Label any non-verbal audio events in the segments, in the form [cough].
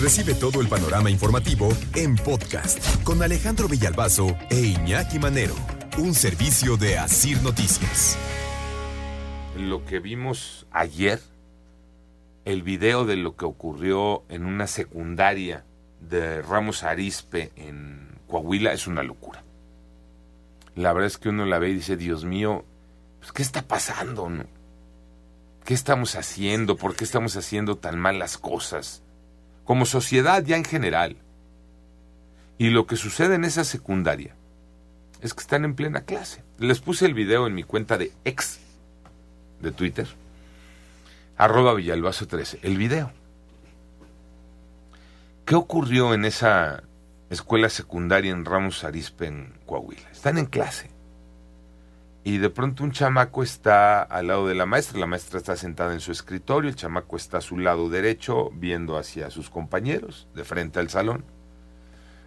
Recibe todo el panorama informativo en podcast con Alejandro Villalbazo e Iñaki Manero, un servicio de Asir Noticias. Lo que vimos ayer, el video de lo que ocurrió en una secundaria de Ramos Arispe en Coahuila es una locura. La verdad es que uno la ve y dice, Dios mío, pues, ¿qué está pasando? ¿Qué estamos haciendo? ¿Por qué estamos haciendo tan mal las cosas? Como sociedad ya en general. Y lo que sucede en esa secundaria es que están en plena clase. Les puse el video en mi cuenta de ex de Twitter, arroba Villalbazo 13, el video. ¿Qué ocurrió en esa escuela secundaria en Ramos Arispe, en Coahuila? Están en clase y de pronto un chamaco está al lado de la maestra, la maestra está sentada en su escritorio, el chamaco está a su lado derecho viendo hacia sus compañeros, de frente al salón.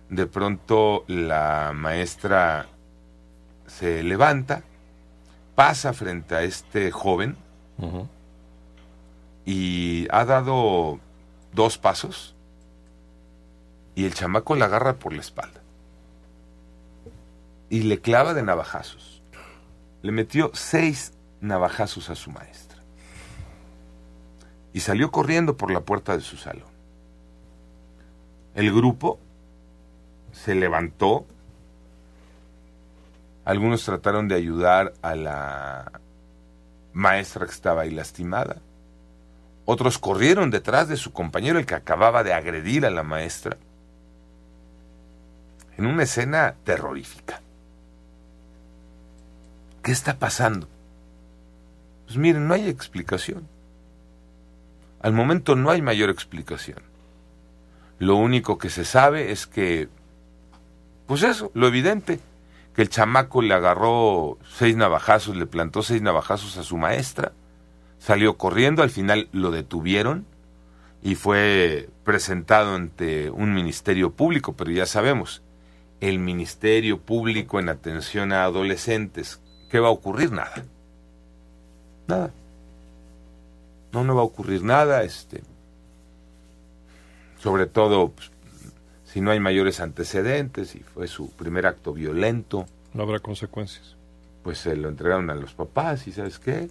De pronto la maestra se levanta, pasa frente a este joven y ha dado dos pasos y el chamaco la agarra por la espalda y le clava de navajazos le metió seis navajazos a su maestra y salió corriendo por la puerta de su salón. El grupo se levantó, algunos trataron de ayudar a la maestra que estaba ahí lastimada, otros corrieron detrás de su compañero, el que acababa de agredir a la maestra, en una escena terrorífica. ¿Qué está pasando? Pues miren, no hay explicación. Al momento no hay mayor explicación. Lo único que se sabe es que, pues eso, lo evidente, que el chamaco le agarró seis navajazos, le plantó seis navajazos a su maestra, salió corriendo, al final lo detuvieron y fue presentado ante un ministerio público, pero ya sabemos, el ministerio público en atención a adolescentes ¿qué va a ocurrir? Nada. Nada. No, no va a ocurrir nada, este. Sobre todo, pues, si no hay mayores antecedentes y fue su primer acto violento. No habrá consecuencias. Pues se lo entregaron a los papás y ¿sabes qué?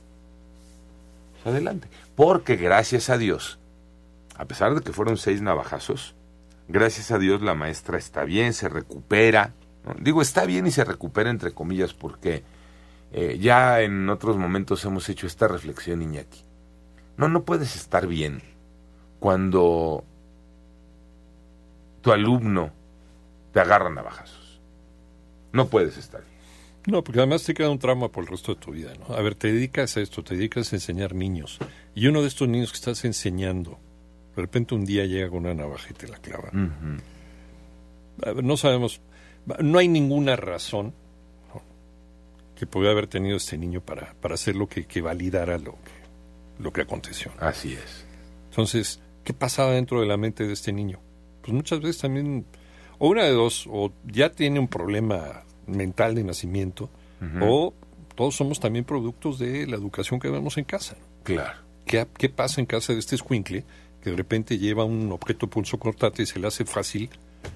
Pues adelante. Porque gracias a Dios, a pesar de que fueron seis navajazos, gracias a Dios la maestra está bien, se recupera. Digo, está bien y se recupera entre comillas porque eh, ya en otros momentos hemos hecho esta reflexión, Iñaki. No, no puedes estar bien cuando tu alumno te agarra navajazos. No puedes estar bien. No, porque además te queda un trauma por el resto de tu vida, ¿no? A ver, te dedicas a esto, te dedicas a enseñar niños. Y uno de estos niños que estás enseñando, de repente un día llega con una navaja y te la clava. no sabemos, no hay ninguna razón que podía haber tenido este niño para, para hacer lo que, que validara lo que, lo que aconteció. Así es. Entonces, ¿qué pasaba dentro de la mente de este niño? Pues muchas veces también, o una de dos, o ya tiene un problema mental de nacimiento, o todos somos también productos de la educación que vemos en casa. Claro. ¿Qué, ¿Qué, pasa en casa de este escuincle que de repente lleva un objeto pulso cortante y se le hace fácil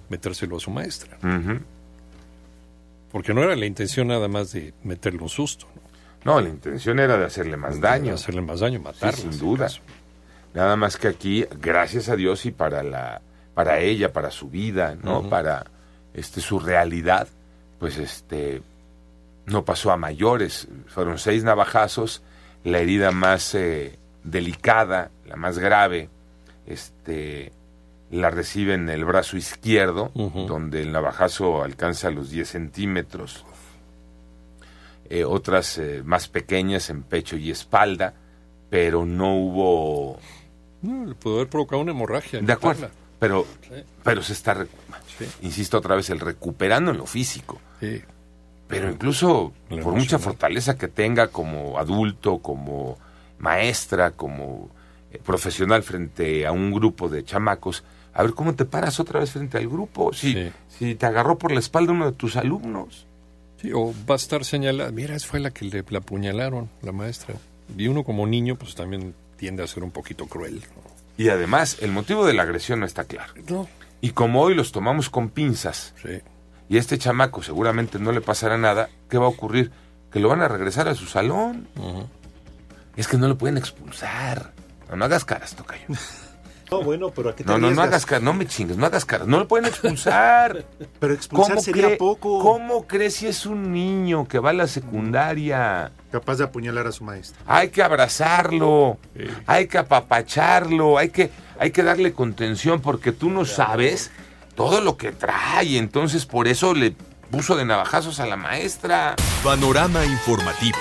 metérselo a su maestra? Porque no era la intención nada más de meterle un susto. No, la intención era de hacerle más daño. hacerle más daño, matarlo. sin duda. Nada más que aquí, gracias a Dios y para la, para ella, para su vida, ¿no? Para este su realidad, pues este no pasó a mayores. Fueron seis navajazos, la herida más eh, delicada, la más grave, este la recibe en el brazo izquierdo, donde el navajazo alcanza los 10 centímetros. Eh, otras eh, más pequeñas en pecho y espalda, pero no hubo... No, pudo haber provocado una hemorragia. De acuerdo, pero, pero se está, insisto otra vez, el recuperando en lo físico. Pero incluso por mucha fortaleza que tenga como adulto, como maestra, como eh, profesional frente a un grupo de chamacos, a ver cómo te paras otra vez frente al grupo. Si, si te agarró por la espalda uno de tus alumnos. Sí, o va a estar señalada. Mira, esa fue la que le apuñalaron, la maestra. Y uno como niño, pues también tiende a ser un poquito cruel. Y además, el motivo de la agresión no está claro. No. Y como hoy los tomamos con pinzas, Sí. y a este chamaco seguramente no le pasará nada, ¿qué va a ocurrir? Que lo van a regresar a su salón. Ujú. Es que no lo pueden expulsar. No, no hagas caras, tocayo. [laughs] No, bueno, pero ¿a qué te No, no, no hagas caras, no me chingues, no hagas caras. No lo pueden expulsar. [laughs] Pero expulsar sería cree- poco. ¿Cómo crees si es un niño que va a la secundaria? Capaz de apuñalar a su maestra. Hay que abrazarlo, Sí. hay que apapacharlo, hay que, hay que darle contención porque tú no sabes todo lo que trae. Entonces por eso le puso de navajazos a la maestra. Panorama informativo.